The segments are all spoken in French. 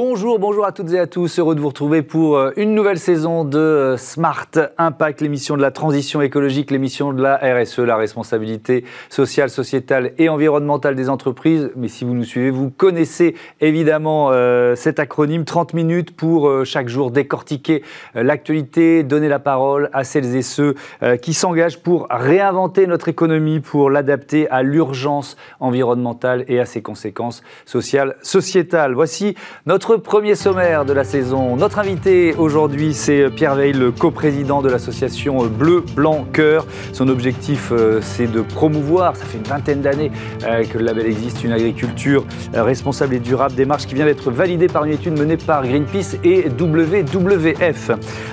Bonjour, bonjour à toutes et à tous. Heureux de vous retrouver pour euh, une nouvelle saison de euh, Smart Impact, l'émission de la transition écologique, l'émission de la RSE, la responsabilité sociale, sociétale et environnementale des entreprises. Mais si vous nous suivez, vous connaissez évidemment euh, cet acronyme 30 minutes pour chaque jour décortiquer l'actualité, donner la parole à celles et ceux qui s'engagent pour réinventer notre économie, pour l'adapter à l'urgence environnementale et à ses conséquences sociales, sociétales. Voici notre premier sommaire de la saison. Notre invité aujourd'hui, c'est Pierre Veil, le coprésident de l'association Bleu, Blanc, Cœur. Son objectif, euh, c'est de promouvoir, ça fait une vingtaine d'années euh, que le label existe, une agriculture euh, responsable et durable, démarche qui vient d'être validée par une étude menée par Greenpeace et WWF.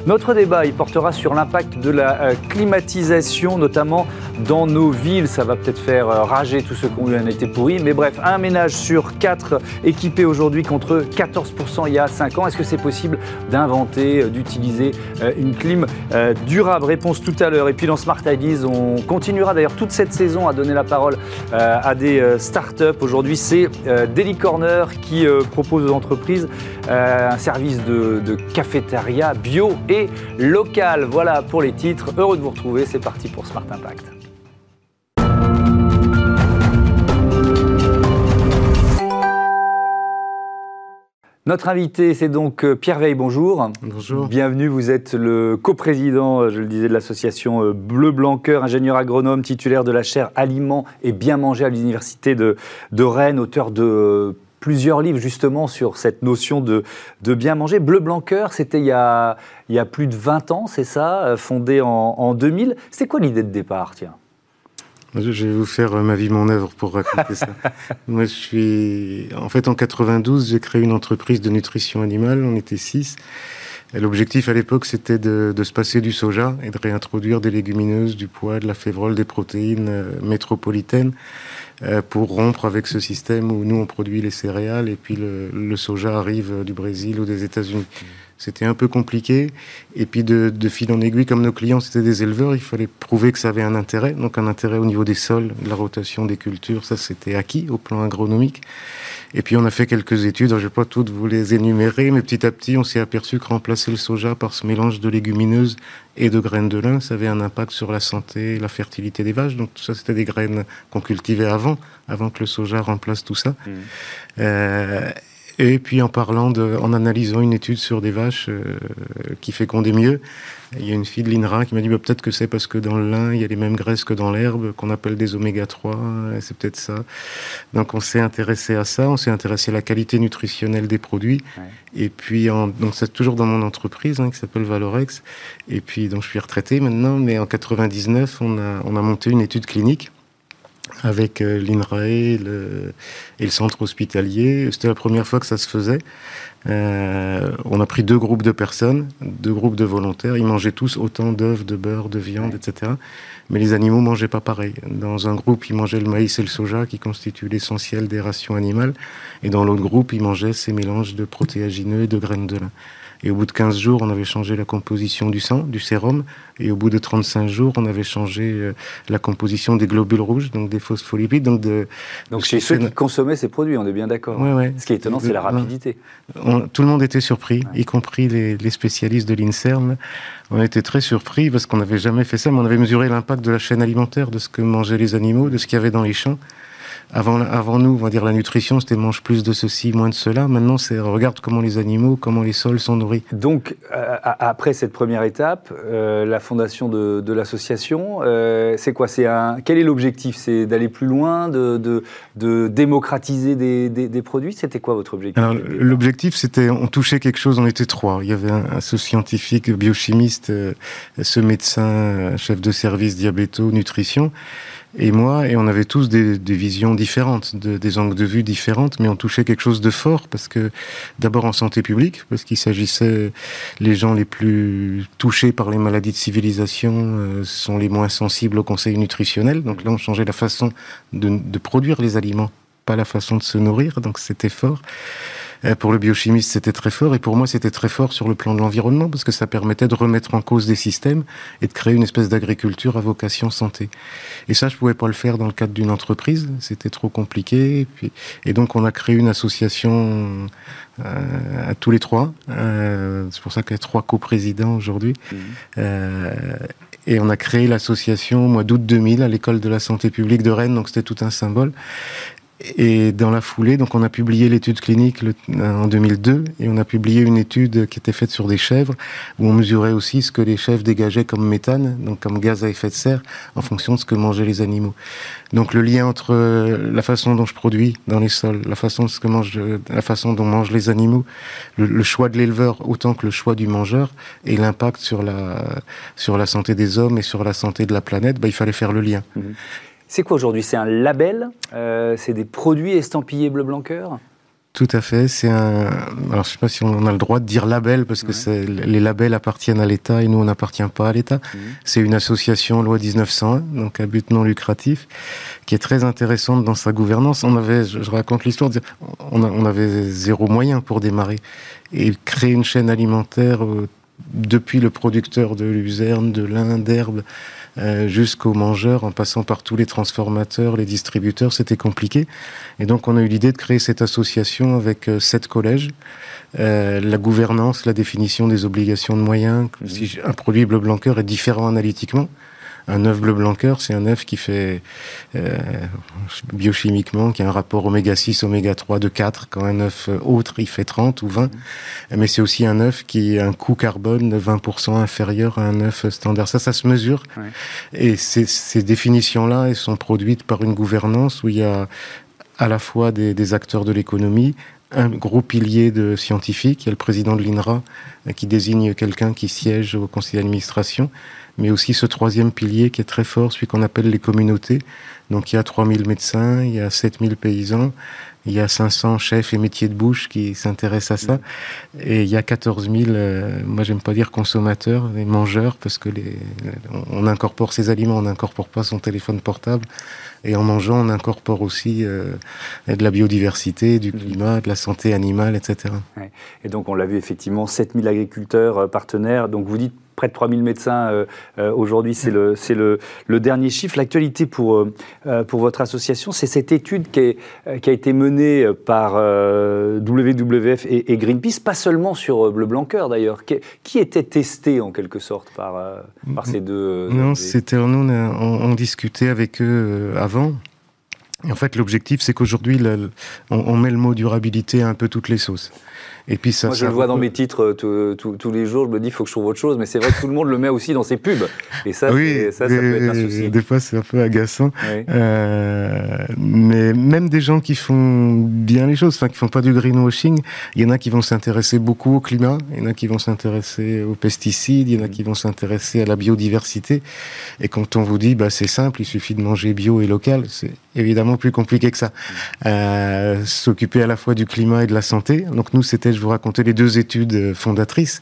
Notre débat, il portera sur l'impact de la climatisation, notamment dans nos villes. Ça va peut-être faire rager tous ceux qui ont eu un été pourri, mais bref, un ménage sur quatre équipé aujourd'hui contre 14 14% il y a 5 ans. Est-ce que c'est possible d'inventer, euh, d'utiliser euh, une clim euh, durable? Réponse tout à l'heure. Et puis dans Smart Ideas, on continuera d'ailleurs toute cette saison à donner la parole à des startups. Aujourd'hui, c'est Daily Corner qui propose aux entreprises un service de, de cafétéria bio et local. Voilà pour les titres. Heureux de vous retrouver. C'est parti pour Smart Impact. Notre invité, c'est donc euh, Pierre Veil, bonjour. Bonjour. Bienvenue, vous êtes le coprésident, euh, je le disais, de l'association euh, Bleu Blanc Cœur, ingénieur agronome, titulaire de la chaire Aliments et Bien Manger à l'Université de, Rennes, auteur de plusieurs livres justement sur cette notion de, bien manger. Bleu Blanc Cœur, c'était il, y a, plus de 20 ans, c'est ça, fondé en, en 2000. C'est quoi l'idée de départ, tiens? Je vais vous faire euh, ma vie, mon œuvre pour raconter ça. Moi, je suis. En fait, en 92, j'ai créé une entreprise de nutrition animale. On était six. L'objectif à l'époque, c'était de, se passer du soja et de réintroduire des légumineuses, du pois, de la févrole, des protéines euh, métropolitaines euh, pour rompre avec ce système où nous, on produit les céréales et puis le, soja arrive du Brésil ou des États-Unis. C'était un peu compliqué. Et puis de, fil en aiguille, comme nos clients c'était des éleveurs, il fallait prouver que ça avait un intérêt. Donc un intérêt au niveau des sols, de la rotation des cultures, ça c'était acquis au plan agronomique. Et puis on a fait quelques études, je ne vais pas toutes vous les énumérer, mais petit à petit on s'est aperçu que remplacer le soja par ce mélange de légumineuses et de graines de lin, ça avait un impact sur la santé, la fertilité des vaches. Donc tout ça c'était des graines qu'on cultivait avant, avant que le soja remplace tout ça. Mmh. Euh, et puis en parlant de, en analysant une étude sur des vaches euh, qui fécondaient mieux, il y a une fille de l'INRA qui m'a dit bah, peut-être que c'est parce que dans le lin il y a les mêmes graisses que dans l'herbe qu'on appelle des oméga 3, c'est peut-être ça. Donc on s'est intéressé à ça, on s'est intéressé à la qualité nutritionnelle des produits. Et puis en, donc c'est toujours dans mon entreprise hein, qui s'appelle Valorex. Et puis donc je suis retraité maintenant, mais en 99 on a on a monté une étude clinique avec euh, l'INRAE et le, centre hospitalier. C'était la première fois que ça se faisait. Euh, on a pris deux groupes de personnes, deux groupes de volontaires. Ils mangeaient tous autant d'œufs, de beurre, de viande, etc. Mais les animaux mangeaient pas pareil. Dans un groupe, ils mangeaient le maïs et le soja qui constituent l'essentiel des rations animales. Et dans l'autre groupe, ils mangeaient ces mélanges de protéagineux et de graines de lin. Et au bout de 15 jours, on avait changé la composition du sang, du sérum. Et au bout de 35 jours, on avait changé euh, la composition des globules rouges, donc des phospholipides. Donc, de, donc chez ceux qui consommaient ces produits, on est bien d'accord. Ouais, ouais. Ce qui est étonnant, c'est la rapidité. tout le monde était surpris, y compris les, les spécialistes de l'INSERM. On était très surpris parce qu'on n'avait jamais fait ça, mais on avait mesuré l'impact de la chaîne alimentaire, de ce que mangeaient les animaux, de ce qu'il y avait dans les champs. Avant, avant nous, on va dire la nutrition, c'était mange plus de ceci, moins de cela. Maintenant, c'est regarde comment les animaux, comment les sols sont nourris. Donc, euh, après cette première étape, euh, la fondation de, de l'association, euh, c'est quoi? C'est un quel est l'objectif? C'est d'aller plus loin, de, de, de démocratiser des, des, des produits? C'était quoi votre objectif? L'objectif, c'était on touchait quelque chose. On était trois. Il y avait un, ce scientifique, biochimiste, ce médecin, chef de service diabéto, nutrition et moi, et on avait tous des, des visions différentes, de, des angles de vue différentes, mais on touchait quelque chose de fort parce que d'abord en santé publique, parce qu'il s'agissait les gens les plus touchés par les maladies de civilisation euh, sont les moins sensibles au conseil nutritionnel. Donc là, on changeait la façon de, de produire les aliments, pas la façon de se nourrir. Donc c'était fort. Pour le biochimiste, c'était très fort, et pour moi, c'était très fort sur le plan de l'environnement, parce que ça permettait de remettre en cause des systèmes et de créer une espèce d'agriculture à vocation santé. Et ça, je pouvais pas le faire dans le cadre d'une entreprise, c'était trop compliqué. Et, puis, et donc, on a créé une association euh, à tous les trois. Euh, c'est pour ça qu'il y a trois coprésidents aujourd'hui. Mmh. Euh, et on a créé l'association au mois d'août 2000 à l'école de la santé publique de Rennes, donc c'était tout un symbole. Et dans la foulée, donc on a publié l'étude clinique en 2002 et on a publié une étude qui était faite sur des chèvres où on mesurait aussi ce que les chèvres dégageaient comme méthane, donc comme gaz à effet de serre, en fonction de ce que mangeaient les animaux. Donc le lien entre la façon dont je produis dans les sols, la façon, ce que mange, la façon dont mangent les animaux, le, choix de l'éleveur autant que le choix du mangeur et l'impact sur la sur la santé des hommes et sur la santé de la planète, bah, il fallait faire le lien. Mmh. C'est quoi aujourd'hui? C'est un label? Euh, C'est des produits estampillés bleu blanc cœur? Tout à fait. C'est un. Alors, je sais pas si on a le droit de dire label parce que les labels appartiennent à l'État et nous, on n'appartient pas à l'État. Mhm. C'est une association loi 1901, donc à but non lucratif, qui est très intéressante dans sa gouvernance. On avait, je, raconte l'histoire, on, on, avait zéro moyen pour démarrer et créer une chaîne alimentaire euh, depuis le producteur de luzerne, de lin, d'herbe, euh, jusqu'aux mangeurs, en passant par tous les transformateurs, les distributeurs, c'était compliqué. Et donc on a eu l'idée de créer cette association avec euh, sept collèges. Euh, la gouvernance, la définition des obligations de moyens. Mmh. Si un produit bleu blanc est différent analytiquement, un œuf bleu blanc c'est un œuf qui fait euh, biochimiquement, qui a un rapport oméga 6, oméga 3 de 4, quand un œuf autre, il fait 30 ou 20. Mais c'est aussi un œuf qui a un coût carbone de 20% inférieur à un œuf standard. Ça, ça se mesure. Et ces, ces définitions-là, elles sont produites par une gouvernance où il y a à la fois des, des acteurs de l'économie, un gros pilier de scientifiques. Il y a le président de l'INRA euh, qui désigne quelqu'un qui siège au conseil d'administration mais aussi ce troisième pilier qui est très fort, celui qu'on appelle les communautés. Donc il y a 3000 médecins, il y a 7000 paysans, il y a 500 chefs et métiers de bouche qui s'intéressent à ça. Et il y a 14 000, euh, moi j'aime pas dire consommateurs, les mangeurs, parce que les, on incorpore ses aliments, on n'incorpore pas son téléphone portable. Et en mangeant, on incorpore aussi euh, de la biodiversité, du climat, de la santé animale, etc. Et donc on l'a vu effectivement, 7000 agriculteurs euh, partenaires. Donc vous dites près de 3000 médecins euh, euh, aujourd'hui, c'est le, le, le, dernier chiffre. L'actualité pour, euh, pour votre association, c'est cette étude qui, est, qui, a été menée par WWF et, Greenpeace, pas seulement sur Bleu Blanc Cœur d'ailleurs, qui, était testé en quelque sorte par, par ces deux. Non, c'était nous, on, on, discutait avec eux avant. Et en fait, l'objectif, c'est qu'aujourd'hui, on, on, met le mot durabilité à un peu toutes les sauces. Et puis ça, Moi, je le vois dans mes titres euh, tous les jours. Je me dis, il faut que je trouve autre chose. Mais c'est vrai que tout le monde le met aussi dans ses pubs. Et ça, oui, ça, ça peut être un souci. Des fois, c'est un peu agaçant. Euh, mais même des gens qui font bien les choses, enfin, qui font pas du greenwashing, il y en a qui vont s'intéresser beaucoup au climat, il y en a qui vont s'intéresser aux pesticides, il y en a qui vont s'intéresser à la biodiversité. Et quand on vous dit, bah, c'est simple, il suffit de manger bio et local, c'est évidemment plus compliqué que ça. Euh, S'occuper à la fois du climat et de la santé. Donc nous, c'était je vous racontais les deux études fondatrices.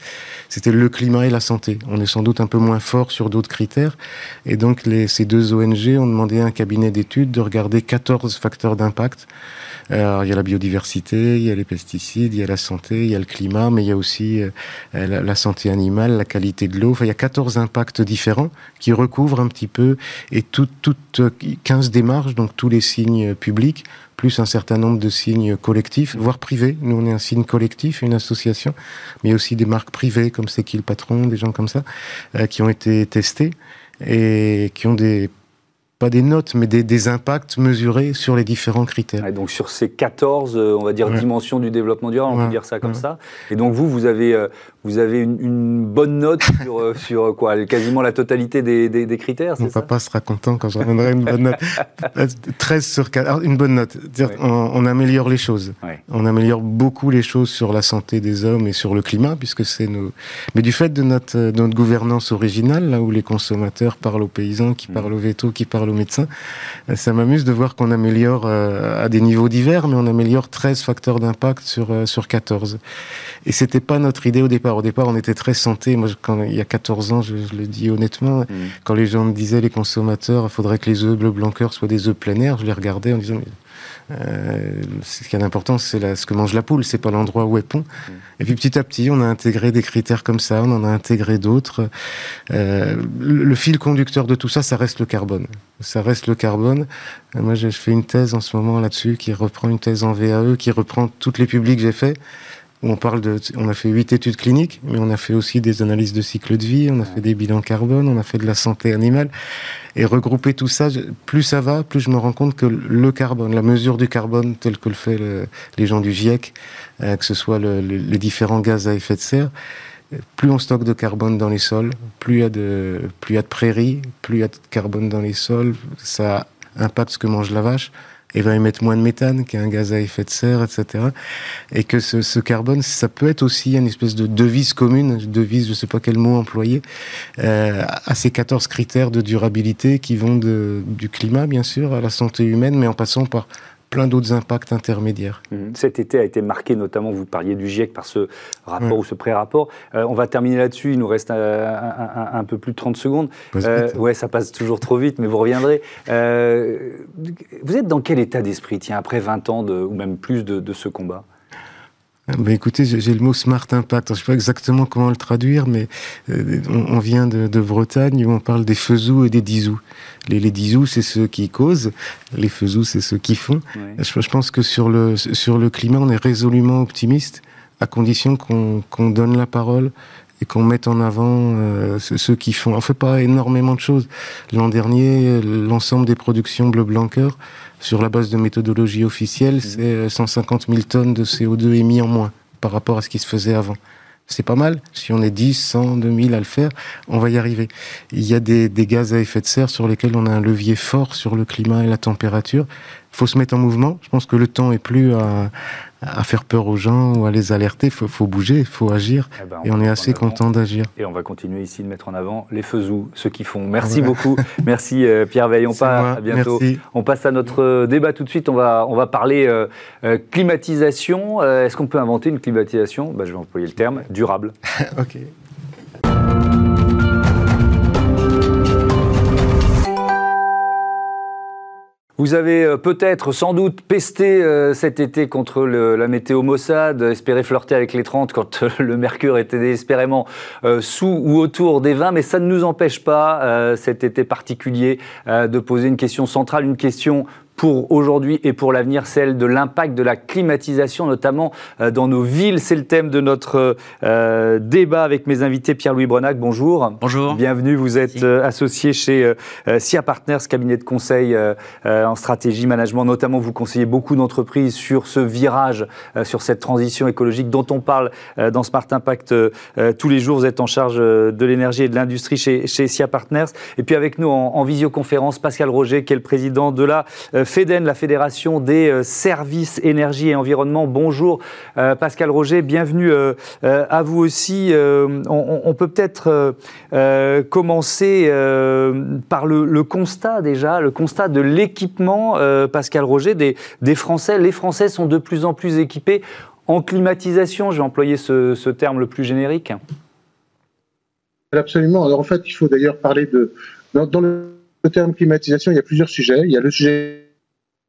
C'était le climat et la santé. On est sans doute un peu moins fort sur d'autres critères. Et donc, les, ces deux ONG ont demandé à un cabinet d'études de regarder 14 facteurs d'impact. Alors, il y a la biodiversité, il y a les pesticides, il y a la santé, il y a le climat, mais il y a aussi euh, la, santé animale, la qualité de l'eau. Enfin, il y a 14 impacts différents qui recouvrent un petit peu et toutes 15 démarches, donc tous les signes publics, plus un certain nombre de signes collectifs, voire privés. Nous, on est un signe collectif, une association, mais aussi des marques privées, comme C'est qui le patron, des gens comme ça, euh, qui ont été testés et qui ont des pas des notes, mais des, impacts mesurés sur les différents critères. donc sur ces 14, euh, on va dire, dimensions du développement durable, on peut dire ça comme ça. Et donc vous, vous avez, euh, vous avez une, bonne note sur, euh, sur quoi Quasiment la totalité des, des, critères, Mon papa sera content quand je ramènerai une bonne note. 13 sur 4, une bonne note. On, améliore les choses. On améliore beaucoup les choses sur la santé des hommes et sur le climat, puisque c'est nos... Mais du fait de notre, notre gouvernance originale, là où les consommateurs parlent aux paysans, qui mm. parlent aux vétos, qui parlent médecin. Euh, ça m'amuse de voir qu'on améliore euh, à des niveaux divers, mais on améliore 13 facteurs d'impact sur, euh, sur 14. Et c'était pas notre idée au départ. Au départ, on était très santé. Moi, quand, il y a 14 ans, je, le dis honnêtement, mm. quand les gens me disaient, les consommateurs, il faudrait que les œufs bleu blanc soient des œufs plein air, je les regardais en disant, euh, ce qui est important, c'est ce que mange la poule, c'est pas l'endroit où elle pond. Mm. Et puis petit à petit, on a intégré des critères comme ça, on en a intégré d'autres. Euh, le, fil conducteur de tout ça, ça reste le carbone. Ça reste le carbone. Euh, moi, je fais une thèse en ce moment là-dessus qui reprend une thèse en VAE, qui reprend toutes les publics que j'ai fait on parle de, on a fait huit études cliniques, mais on a fait aussi des analyses de cycle de vie, on a fait des bilans carbone, on a fait de la santé animale. Et regrouper tout ça, plus ça va, plus je me rends compte que le carbone, la mesure du carbone, tel que le fait les gens du GIEC, euh, que ce soit les différents gaz à effet de serre, plus on stocke de carbone dans les sols, plus il y a de, plus il y a de prairies, plus il y a de carbone dans les sols, ça impacte ce que mange la vache et va émettre moins de méthane, qui est un gaz à effet de serre, etc. Et que ce, ce carbone, ça peut être aussi une espèce de devise commune, devise, je sais pas quel mot employer, euh, à ces 14 critères de durabilité qui vont de, du climat, bien sûr, à la santé humaine, mais en passant par plein d'autres impacts intermédiaires. Mhm. Cet été a été marqué notamment, vous parliez du GIEC par ce rapport ou ce pré-rapport. Euh, on va terminer là-dessus, il nous reste un, peu plus de 30 secondes. Euh, ouais, ça passe toujours trop vite, mais vous reviendrez. Vous êtes dans quel état d'esprit, tiens, après 20 ans de, ou même plus de ce combat ah, bah, écoutez, j'ai le mot smart impact. Je ne sais pas exactement comment le traduire, mais euh, on, vient de, de, Bretagne où on parle des faisous et des disous. Les, les disous, c'est ceux qui causent, les faisous, c'est ceux qui font. Je, je, pense que sur le, sur le climat, on est résolument optimiste, à condition qu'on donne la parole et qu'on mette en avant euh, ceux qui font. On fait pas énormément de choses. L'an dernier, l'ensemble des productions bleu blanc sur la base de méthodologie officielle, mmh. c'est 150 000 tonnes de CO2 émis en moins par rapport à ce qui se faisait avant. C'est pas mal. Si on est 10, 100, 2000 à le faire, on va y arriver. Il y a des, des, gaz à effet de serre sur lesquels on a un levier fort sur le climat et la température. Il faut se mettre en mouvement. Je pense que le temps est plus à, à faire peur aux gens ou à les alerter. Il faut, bouger, il faut agir. Eh ben, et on est assez content d'agir. Et on va continuer ici de mettre en avant les faisous, ceux qui font. Merci beaucoup. Merci euh, Pierre Veil. On passe à bientôt. On passe à notre euh, débat tout de suite. On va, on va parler euh, climatisation. Est-ce qu'on peut inventer une climatisation? Bah, Je vais employer le terme durable. ok. Vous avez euh, peut-être, sans doute, pesté euh, cet été contre la météo Mossad, espéré flirter avec les 30 quand euh, le mercure était désespérément sous ou autour des 20, mais ça ne nous empêche pas, cet été particulier, de poser une question centrale, une question pour aujourd'hui et pour l'avenir, celle de l'impact de la climatisation, notamment euh, dans nos villes. C'est le thème de notre euh, débat avec mes invités. Pierre-Louis Brenac, bonjour. Bonjour. Bienvenue, vous êtes euh, associé chez SIA Partners, cabinet de conseil en stratégie management. Notamment, vous conseillez beaucoup d'entreprises sur ce virage, sur cette transition écologique dont on parle dans Smart Impact tous les jours. Vous êtes en charge de l'énergie et de l'industrie chez, chez SIA Partners. Et puis avec nous en, en visioconférence, Pascal Roger, qui est le président de la FEDEN, la Fédération des euh, services énergie et environnement. Bonjour euh, Pascal Roger, bienvenue euh, à vous aussi. On, peut peut-être commencer par le, constat déjà, le constat de l'équipement, Pascal Roger, des, Français. Les Français sont de plus en plus équipés en climatisation, je vais employer ce, terme le plus générique. Absolument. Alors en fait, il faut d'ailleurs parler de... dans le terme climatisation, il y a plusieurs sujets. Il y a le sujet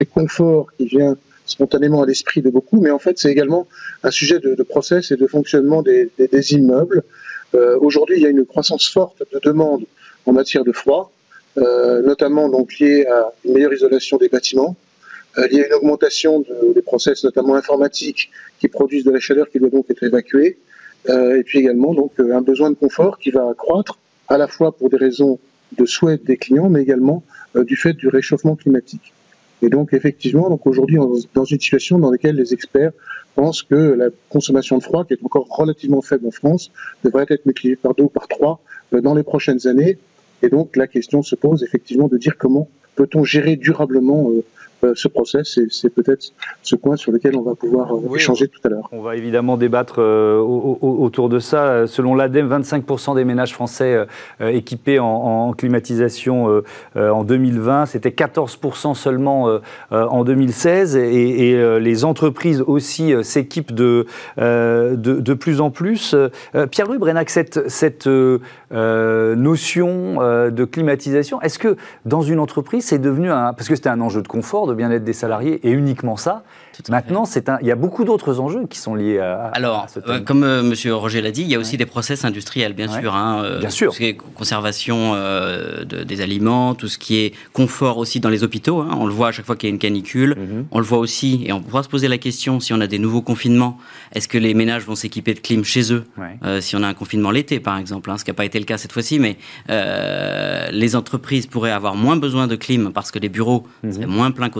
confort qui vient spontanément à l'esprit de beaucoup, mais en fait c'est également un sujet de, process et de fonctionnement des, immeubles. Euh, aujourd'hui, il y a une croissance forte de demande en matière de froid, euh, notamment donc liée à une meilleure isolation des bâtiments, euh, à une augmentation des process, notamment informatiques, qui produisent de la chaleur qui doit donc être évacuée, et puis également donc un besoin de confort qui va accroître à la fois pour des raisons de souhait des clients, mais également du fait du réchauffement climatique. Et donc, effectivement, aujourd'hui, dans une situation dans laquelle les experts pensent que la consommation de froid, qui est encore relativement faible en France, devrait être multipliée par deux ou par trois euh, dans les prochaines années. Et donc, la question se pose effectivement de dire comment peut-on gérer durablement euh, ce process. Et c'est peut-être ce point sur lequel on va pouvoir échanger tout à l'heure. On va évidemment débattre autour de ça. Selon l'ADEME, 25% des ménages français équipés en, climatisation en 2020, c'était 14% seulement en 2016. Et, les entreprises aussi s'équipent de, de, de, plus en plus. Pierre-Louis Brenac, cette, cette notion de climatisation, est-ce que dans une entreprise, c'est devenu un. Parce que c'était un enjeu de confort, de bien-être des salariés, et uniquement ça. Maintenant, c'est un, il y a beaucoup d'autres enjeux qui sont liés à. Alors, euh, comme M. Euh, Monsieur Roger l'a dit, il y a aussi des process industriels, bien sûr. Hein, euh, bien sûr. Tout ce qui est conservation des aliments, tout ce qui est confort aussi dans les hôpitaux. Hein. on le voit à chaque fois qu'il y a une canicule. Mhm. On le voit aussi, et on pourra se poser la question si on a des nouveaux confinements, est-ce que les ménages vont s'équiper de clim chez eux? Si on a un confinement l'été, par exemple, hein, ce qui n'a pas été le cas cette fois-ci, mais les entreprises pourraient avoir moins besoin de clim parce que les bureaux mhm. seraient moins pleins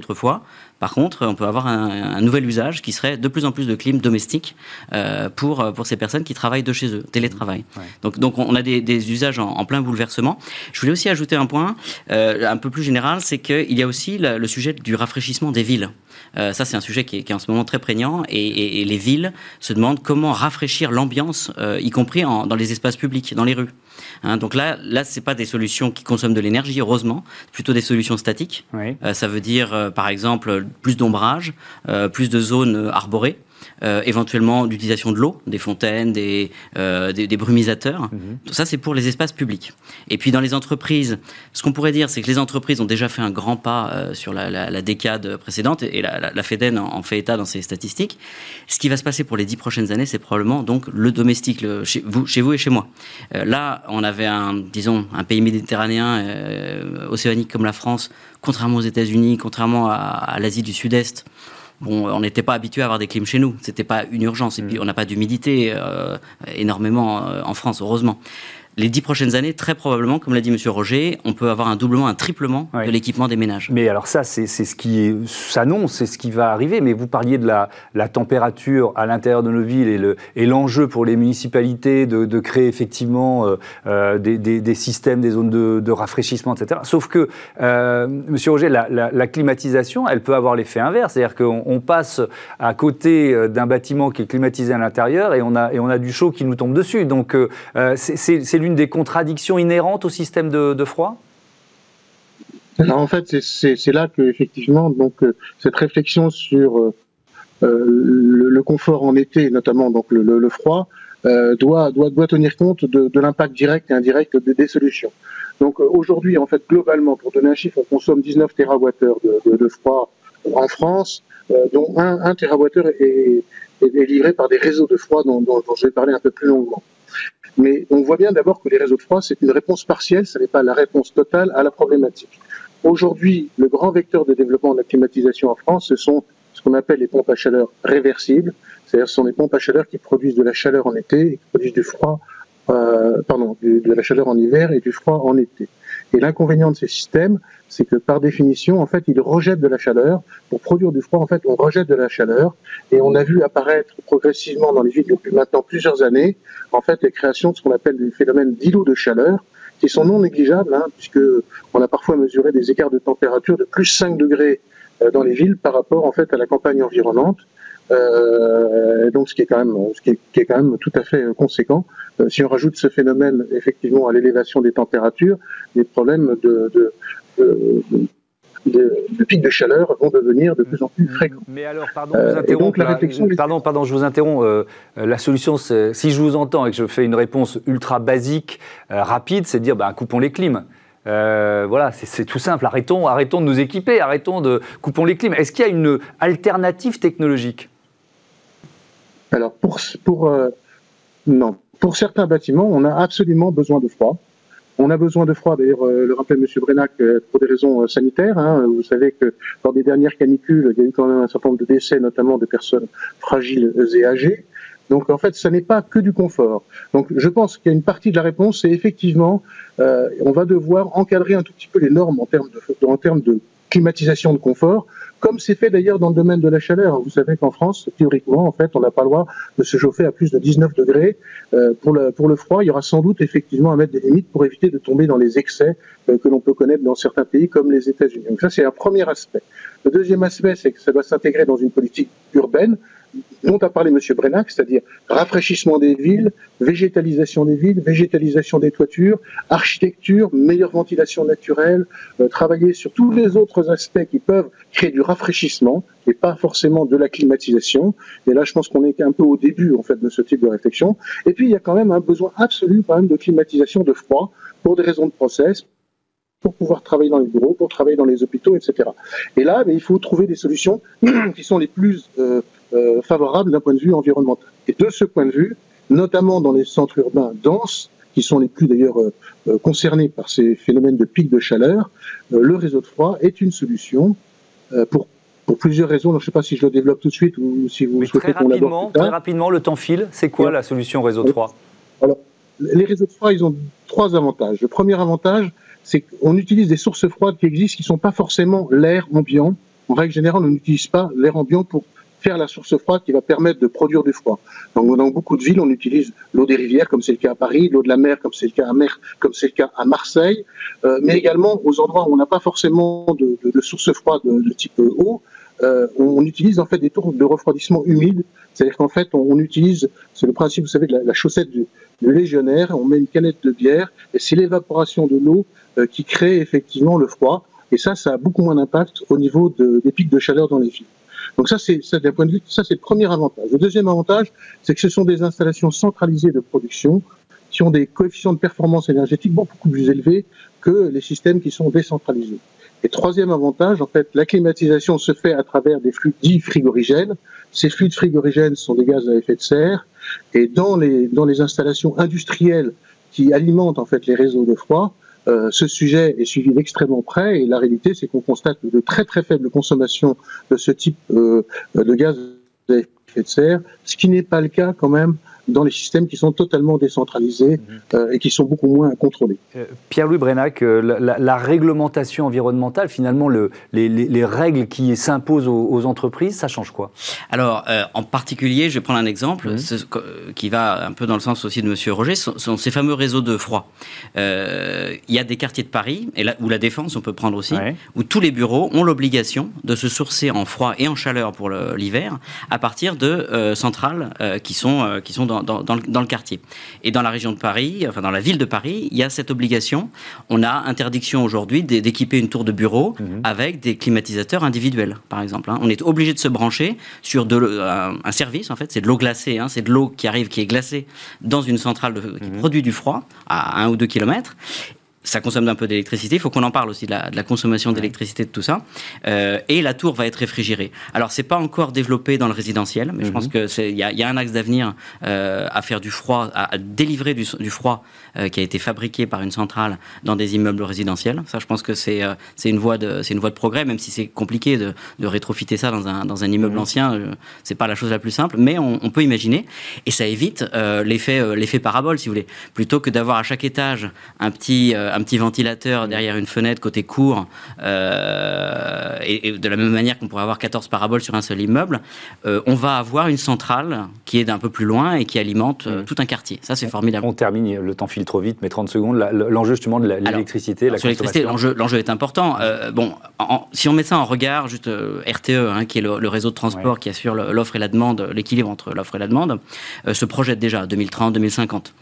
Par contre, on peut avoir un, nouvel usage qui serait de plus en plus de clim domestique euh, pour, pour ces personnes qui travaillent de chez eux, télétravail. Donc, donc on a des, usages en, plein bouleversement. Je voulais aussi ajouter un point euh, un peu plus général, c'est qu'il y a aussi le sujet du rafraîchissement des villes. Euh, ça, c'est un sujet qui est, en ce moment très prégnant et, les villes se demandent comment rafraîchir l'ambiance, y compris dans les espaces publics, dans les rues. Hein, donc là, là, c'est pas des solutions qui consomment de l'énergie, heureusement, plutôt des solutions statiques. Euh, ça veut dire, euh, par exemple, plus d'ombrage, euh, plus de zones arborées. Euh, éventuellement l'utilisation de l'eau, des fontaines, des, euh, des, brumisateurs. Mhm. Tout ça, c'est pour les espaces publics. Et puis dans les entreprises, ce qu'on pourrait dire, c'est que les entreprises ont déjà fait un grand pas euh, sur la, décade précédente, et la, la, FEDEN en, fait état dans ses statistiques. Ce qui va se passer pour les dix prochaines années, c'est probablement donc le domestique, chez, vous, chez vous et chez moi. là, on avait un, disons, un pays méditerranéen, océanique comme la France, contrairement aux États-Unis, contrairement à, à l'Asie du Sud-Est, Bon, on n'était pas habitué à avoir des clims chez nous. C'était pas une urgence. Et puis, mm. on n'a pas d'humidité euh, énormément euh, en France, heureusement les dix prochaines années, très probablement, comme l'a dit M. Roger, on peut avoir un doublement, un triplement de l'équipement des ménages. Mais alors ça, c'est ce qui s'annonce, c'est ce qui va arriver. Mais vous parliez de la, la température à l'intérieur de nos villes et l'enjeu pour les municipalités de, de créer effectivement euh, euh des, des, des, systèmes, des zones de, de, rafraîchissement, etc. Sauf que, euh, M. Roger, la, la, la, climatisation, elle peut avoir l'effet inverse. C'est-à-dire qu'on on passe à côté euh, d'un bâtiment qui est climatisé à l'intérieur et, on a, et on a du chaud qui nous tombe dessus. Donc euh, c'est l'une des contradictions inhérentes au système de, froid? En fait, c'est là que effectivement, donc euh, cette réflexion sur euh, euh, le, confort en été, notamment donc le, froid, doit, doit, tenir compte de, l'impact direct et indirect des solutions. Donc aujourd'hui, en fait, globalement, pour donner un chiffre, on consomme 19 TWh de, froid en France, dont 1, 1 TWh est, est, livré par des réseaux de froid dont, dont je vais parler un peu plus longuement. Mais on voit bien d'abord que les réseaux de froid, c'est une réponse partielle, ce n'est pas la réponse totale à la problématique. Aujourd'hui, le grand vecteur de développement de la climatisation en France, ce sont ce qu'on appelle les pompes à chaleur réversibles, c'est-à-dire ce sont des pompes à chaleur qui produisent de la chaleur en été et qui produisent du froid, euh, pardon, de la chaleur en hiver et du froid en été. Et l'inconvénient de ces systèmes, c'est que par définition, en fait, ils rejettent de la chaleur. Pour produire du froid, en fait, on rejette de la chaleur. Et on a vu apparaître progressivement dans les villes depuis maintenant plusieurs années, en fait, les créations de ce qu'on appelle des phénomènes d'îlots de chaleur, qui sont non négligeables, hein, puisque on a parfois mesuré des écarts de température de plus 5 degrés euh, dans les villes par rapport, en fait, à la campagne environnante. Euh, donc, ce qui est quand même, ce qui est, qui est quand même tout à fait conséquent. Euh, si on rajoute ce phénomène effectivement à l'élévation des températures, les problèmes de, de, de pics de chaleur vont devenir de plus en plus fréquents. Mais alors, pardon, euh, donc, la réflexion... pardon, pardon, je vous interromps. La solution, si je vous entends et que je fais une réponse ultra basique, rapide, c'est de dire, ben, coupons les clims. voilà, c'est tout simple. Arrêtons, arrêtons de nous équiper, arrêtons de coupons les clims. Est-ce qu'il y a une alternative technologique? Alors pour pour non, pour certains bâtiments, on a absolument besoin de froid. On a besoin de froid, d'ailleurs, euh, le rappelle M. Brenac, euh, pour des raisons euh, sanitaires. Hein. Vous savez que lors des dernières canicules, il y a eu quand même un certain nombre de décès, notamment de personnes fragiles et âgées. Donc en fait, ce n'est pas que du confort. Donc je pense qu'il y a une partie de la réponse, c'est effectivement, on va devoir encadrer un tout petit peu les normes en termes en termes de climatisation de confort, comme c'est fait d'ailleurs dans le domaine de la chaleur. Vous savez qu'en France, théoriquement, en fait, on n'a pas le droit de se chauffer à plus de 19 degrés. Euh, pour, le, pour le froid, il y aura sans doute effectivement à mettre des limites pour éviter de tomber dans les excès euh, que l'on peut connaître dans certains pays comme les États-Unis. Donc ça, c'est un premier aspect. Le deuxième aspect, c'est que ça doit s'intégrer dans une politique urbaine dont a parlé M. Brenac, c'est-à-dire rafraîchissement des villes, végétalisation des villes, végétalisation des toitures, architecture, meilleure ventilation naturelle, euh, travailler sur tous les autres aspects qui peuvent créer du rafraîchissement et pas forcément de la climatisation. Et là, je pense qu'on est un peu au début en fait de ce type de réflexion. Et puis, il y a quand même un besoin absolu quand même de climatisation de froid pour des raisons de process, pour pouvoir travailler dans les bureaux, pour travailler dans les hôpitaux, etc. Et là, mais il faut trouver des solutions qui sont les plus euh, euh, favorables d'un point de vue environnemental. Et de ce point de vue, notamment dans les centres urbains denses, qui sont les plus d'ailleurs euh, concernés par ces phénomènes de pic de chaleur, le réseau de froid est une solution pour pour plusieurs raisons. je ne sais pas si je le développe tout de suite ou si vous souhaitez qu'on l'aborde Très rapidement, le temps file. C'est quoi la solution réseau de froid? Alors, les réseaux de froid, ils ont trois avantages. Le premier avantage, c'est qu'on utilise des sources froides qui existent, qui ne sont pas forcément l'air ambiant. En règle générale, on n'utilise pas l'air ambiant pour faire la source froide qui va permettre de produire du froid. Donc, dans beaucoup de villes, on utilise l'eau des rivières, comme c'est le cas à Paris, l'eau de la mer, comme c'est le cas à mer, comme c'est le cas à Marseille, euh, mais également aux endroits où on n'a pas forcément de, de, de source froide de, type eau, euh, on utilise en fait des tours de refroidissement humides. C'est-à-dire qu'en fait, on, utilise, c'est le principe, vous savez, de la, chaussette du, légionnaire, on met une canette de bière, et c'est l'évaporation de l'eau euh, qui crée effectivement le froid. Et ça, ça a beaucoup moins d'impact au niveau des pics de chaleur dans les villes. Donc ça, c'est d'un point de vue, ça c'est le premier avantage. Le deuxième avantage, c'est que ce sont des installations centralisées de production qui ont des coefficients de performance énergétique beaucoup plus élevés que les systèmes qui sont décentralisés. Et troisième avantage, en fait, la climatisation se fait à travers des flux dits frigorigènes. Ces flux de frigorigènes sont des gaz à effet de serre. Et dans les, dans les installations industrielles qui alimentent en fait les réseaux de froid, euh, ce sujet est suivi d'extrêmement près et la réalité c'est qu'on constate de très très faibles consommations de ce type euh, de gaz à effet de serre, ce qui n'est pas le cas quand même dans les systèmes qui sont totalement décentralisés mhm. euh, et qui sont beaucoup moins contrôlés. Euh, Pierre-Louis Brenac, euh, la, réglementation environnementale, finalement, le, les, règles qui s'imposent aux, entreprises, ça change quoi? Alors, en particulier, je vais prendre un exemple mhm. qui va un peu dans le sens aussi de Monsieur Roger, ce sont ces fameux réseaux de froid. Il y a des quartiers de Paris, et là, où la défense, on peut prendre aussi, où tous les bureaux ont l'obligation de se sourcer en froid et en chaleur pour l'hiver à partir de centrales qui sont, qui sont dans dans, le, quartier. Et dans la région de Paris, enfin dans la ville de Paris, il y a cette obligation. On a interdiction aujourd'hui d'équiper une tour de bureau mhm. avec des climatisateurs individuels, par exemple. Hein. On est obligé de se brancher sur de, un, service, en fait, c'est de l'eau glacée, hein. c'est de l'eau qui arrive, qui est glacée dans une centrale qui mhm. produit du froid à un ou deux kilomètres ça consomme un peu d'électricité. Il faut qu'on en parle aussi de la, consommation d'électricité de tout ça. Euh, et la tour va être réfrigérée. Alors c'est pas encore développé dans le résidentiel, mais je pense mhm. que il y, y, a un axe d'avenir euh, à faire du froid, à, délivrer du, du froid euh, qui a été fabriqué par une centrale dans des immeubles résidentiels. Ça, je pense que c'est c'est une voie de c'est une voie de progrès, même si c'est compliqué de, de rétrofiter ça dans un dans un immeuble mhm. ancien. Euh, c'est pas la chose la plus simple, mais on, on peut imaginer. Et ça évite l'effet l'effet parabole, si vous voulez, plutôt que d'avoir à chaque étage un petit un petit ventilateur derrière une fenêtre côté cour, euh, et, de la même manière qu'on pourrait avoir 14 paraboles sur un seul immeuble, euh, on va avoir une centrale qui est d'un peu plus loin et qui alimente euh, tout un quartier. Ça, c'est formidable. On termine, le temps file trop vite, mais 30 secondes. L'enjeu justement de l'électricité, la, l'électricité, l'enjeu est important. bon, si on met ça en regard, juste RTE, hein, qui est le, réseau de transport qui assure l'offre et la demande, l'équilibre entre l'offre et la demande, se projette déjà 2030-2050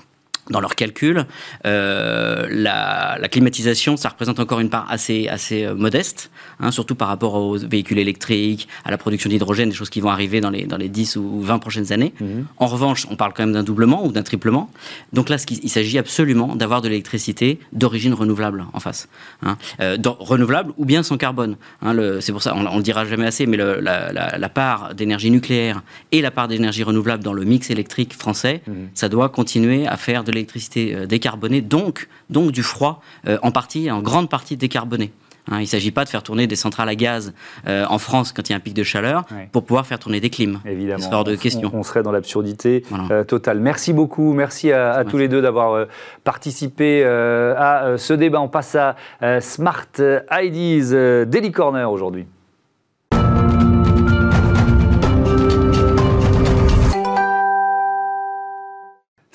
dans leurs calculs. Euh, la, la, climatisation, ça représente encore une part assez, assez euh, modeste, hein, surtout par rapport aux véhicules électriques, à la production d'hydrogène, des choses qui vont arriver dans les, dans les 10 ou 20 prochaines années. Mhm. En revanche, on parle quand même d'un doublement ou d'un triplement. Donc là, il s'agit absolument d'avoir de l'électricité d'origine renouvelable en face. Hein. Euh, renouvelable ou bien sans carbone. Hein, C'est pour ça, on ne le dira jamais assez, mais le, la, la, la, part d'énergie nucléaire et la part d'énergie renouvelable dans le mix électrique français, mhm. ça doit continuer à faire de l'électricité euh, décarbonée, donc, donc du froid, euh, en partie, en grande partie décarboné. Hein, il ne s'agit pas de faire tourner des centrales à gaz euh, en France quand il y a un pic de chaleur pour pouvoir faire tourner des clims. Évidemment. Hors de question. On, serait dans l'absurdité euh, totale. Merci beaucoup. Merci à, tous les deux d'avoir euh, participé à ce débat. On passe à Smart IDs Daily Corner aujourd'hui.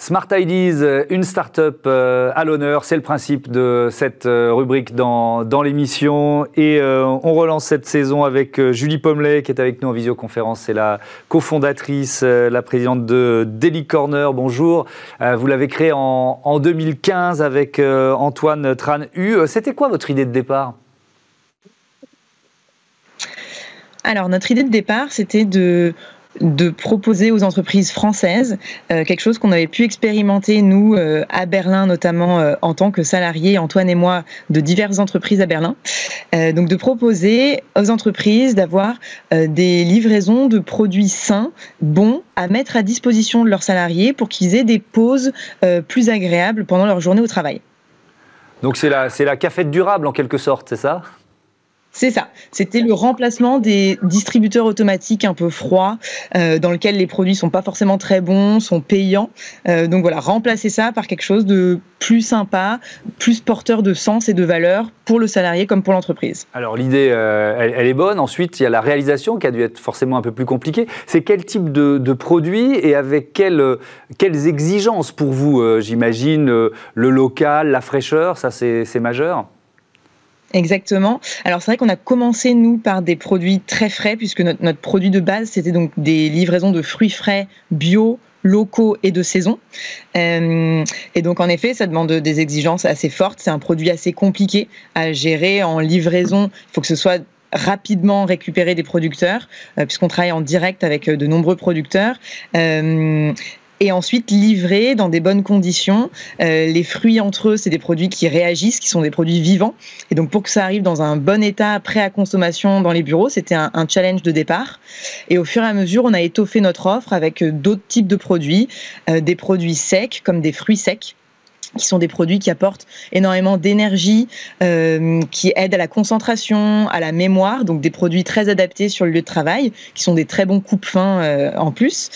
Smart Ideas, une start-up euh, à l'honneur, c'est le principe de cette euh, rubrique dans, l'émission. Et euh, on relance cette saison avec Julie Pommelet qui est avec nous en visioconférence. C'est la cofondatrice, la présidente de Daily Corner. Bonjour. vous l'avez créé en, en, 2015 avec Antoine Tran-U. C'était quoi votre idée de départ? Alors, notre idée de départ, c'était de de proposer aux entreprises françaises euh, quelque chose qu'on avait pu expérimenter, nous, euh, à Berlin, notamment euh, en tant que salariés, Antoine et moi, de diverses entreprises à Berlin. donc de proposer aux entreprises d'avoir des livraisons de produits sains, bons, à mettre à disposition de leurs salariés pour qu'ils aient des pauses plus agréables pendant leur journée au travail. Donc c'est la, la cafette durable en quelque sorte, c'est ça? C'est ça. C'était le remplacement des distributeurs automatiques un peu froids, euh, dans lesquels les produits sont pas forcément très bons, sont payants. Euh, donc voilà, remplacer ça par quelque chose de plus sympa, plus porteur de sens et de valeur pour le salarié comme pour l'entreprise. Alors l'idée, euh, elle, est bonne. Ensuite, il y a la réalisation qui a dû être forcément un peu plus compliquée. C'est quel type de, de produit et avec quelles exigences pour vous J'imagine le local, la fraîcheur, ça c'est majeur? Exactement. Alors c'est vrai qu'on a commencé nous par des produits très frais puisque notre, produit de base c'était donc des livraisons de fruits frais bio locaux et de saison. Euh, et donc en effet, ça demande des exigences assez fortes. C'est un produit assez compliqué à gérer en livraison. Il faut que ce soit rapidement récupéré des producteurs, euh, puisqu'on travaille en direct avec de nombreux producteurs. Euh, et ensuite livrer dans des bonnes conditions. Euh, les fruits entre eux, c'est des produits qui réagissent, qui sont des produits vivants. Et donc pour que ça arrive dans un bon état, prêt à consommation dans les bureaux, c'était un, challenge de départ. Et au fur et à mesure, on a étoffé notre offre avec euh, d'autres types de produits, euh, des produits secs comme des fruits secs qui sont des produits qui apportent énormément d'énergie, qui aident à la concentration, à la mémoire, donc des produits très adaptés sur le lieu de travail, qui sont des très bons coupes-fins en plus.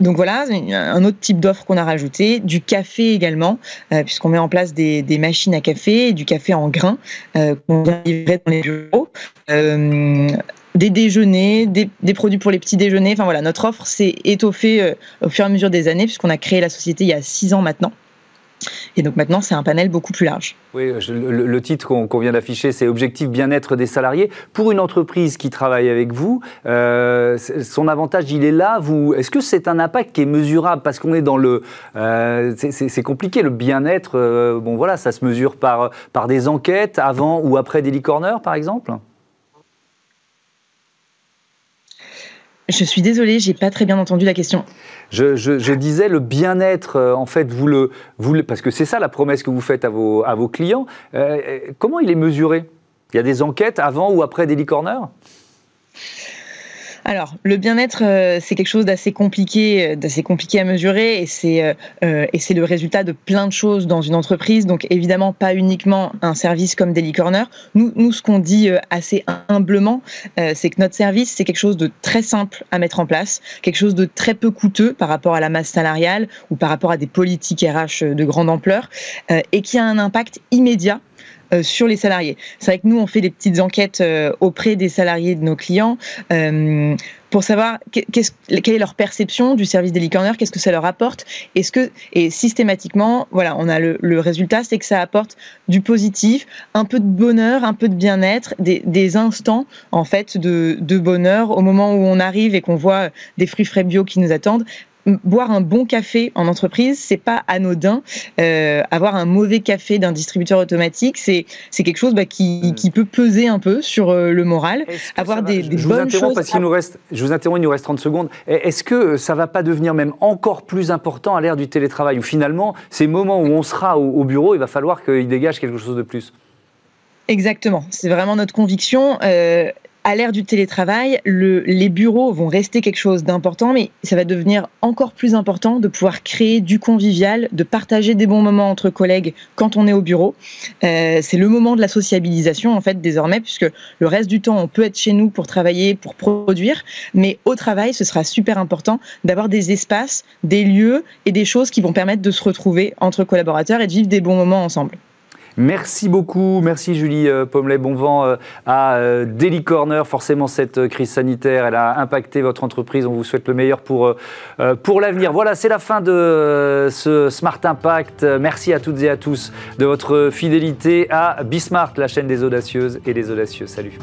Donc voilà, un autre type d'offre qu'on a rajouté, du café également, euh, puisqu'on met en place des, machines à café, du café en grains euh, qu'on vient livrer dans les bureaux. Euh, des déjeuners, des, des, produits pour les petits déjeuners. Enfin voilà, notre offre s'est étoffée au fur et à mesure des années, puisqu'on a créé la société il y a six ans maintenant. Et donc maintenant, c'est un panel beaucoup plus large. Oui, le, titre qu'on vient d'afficher, c'est Objectif bien-être des salariés. Pour une entreprise qui travaille avec vous, euh, son avantage, il est là. Est-ce que c'est un impact qui est mesurable? Parce qu'on est dans le... Euh, c'est compliqué, le bien-être. Euh, bon, voilà, ça se mesure par, par des enquêtes avant ou après Daily Corner, par exemple? Je suis désolée, j'ai pas très bien entendu la question. Je, disais le bien-être, euh, en fait, vous le, vous parce que c'est ça la promesse que vous faites à vos, à vos clients. Euh, euh, comment il est mesuré? Il y a des enquêtes avant ou après Daily Corner alors, le bien-être, euh, c'est quelque chose d'assez compliqué, euh, compliqué à mesurer, et c'est euh, et c'est le résultat de plein de choses dans une entreprise. Donc, évidemment, pas uniquement un service comme Daily Corner. Nous, nous, ce qu'on dit assez humblement, c'est que notre service, c'est quelque chose de très simple à mettre en place, quelque chose de très peu coûteux par rapport à la masse salariale ou par rapport à des politiques RH de grande ampleur, et qui a un impact immédiat sur les salariés. C'est vrai que nous, on fait des petites enquêtes euh, auprès des salariés de nos clients euh, pour savoir quelle est leur perception du service des Corner, qu'est-ce que ça leur apporte. Est-ce que et systématiquement, voilà, on a le, résultat, c'est que ça apporte du positif, un peu de bonheur, un peu de bien-être, des, instants en fait de, de bonheur au moment où on arrive et qu'on voit des fruits frais bio qui nous attendent boire un bon café en entreprise, c'est pas anodin. Euh, avoir un mauvais café d'un distributeur automatique, c'est c'est quelque chose bah, qui, hmm. qui, peut peser un peu sur euh, le moral. Avoir des, des je bonnes vous choses. Parce qu'il nous reste, je vous interromps, il nous reste 30 secondes. Est-ce que ça va pas devenir même encore plus important à l'ère du télétravail, où finalement, ces moments où on sera au, bureau, il va falloir qu'il dégage quelque chose de plus? Exactement, c'est vraiment notre conviction. Euh, à l'ère du télétravail, les bureaux vont rester quelque chose d'important, mais ça va devenir encore plus important de pouvoir créer du convivial, de partager des bons moments entre collègues quand on est au bureau. Euh, c'est le moment de la sociabilisation en fait désormais, puisque le reste du temps on peut être chez nous pour travailler, pour produire, mais au travail ce sera super important d'avoir des espaces, des lieux et des choses qui vont permettre de se retrouver entre collaborateurs et de vivre des bons moments ensemble. Merci beaucoup, merci Julie euh, Pommelet. Bon vent euh, à euh, Daily Corner. Forcément, cette crise sanitaire, elle a impacté votre entreprise. On vous souhaite le meilleur pour, pour l'avenir. Voilà, c'est la fin de ce Smart Impact. Merci à toutes et à tous de votre fidélité à Bismart, la chaîne des audacieuses et des audacieux. Salut.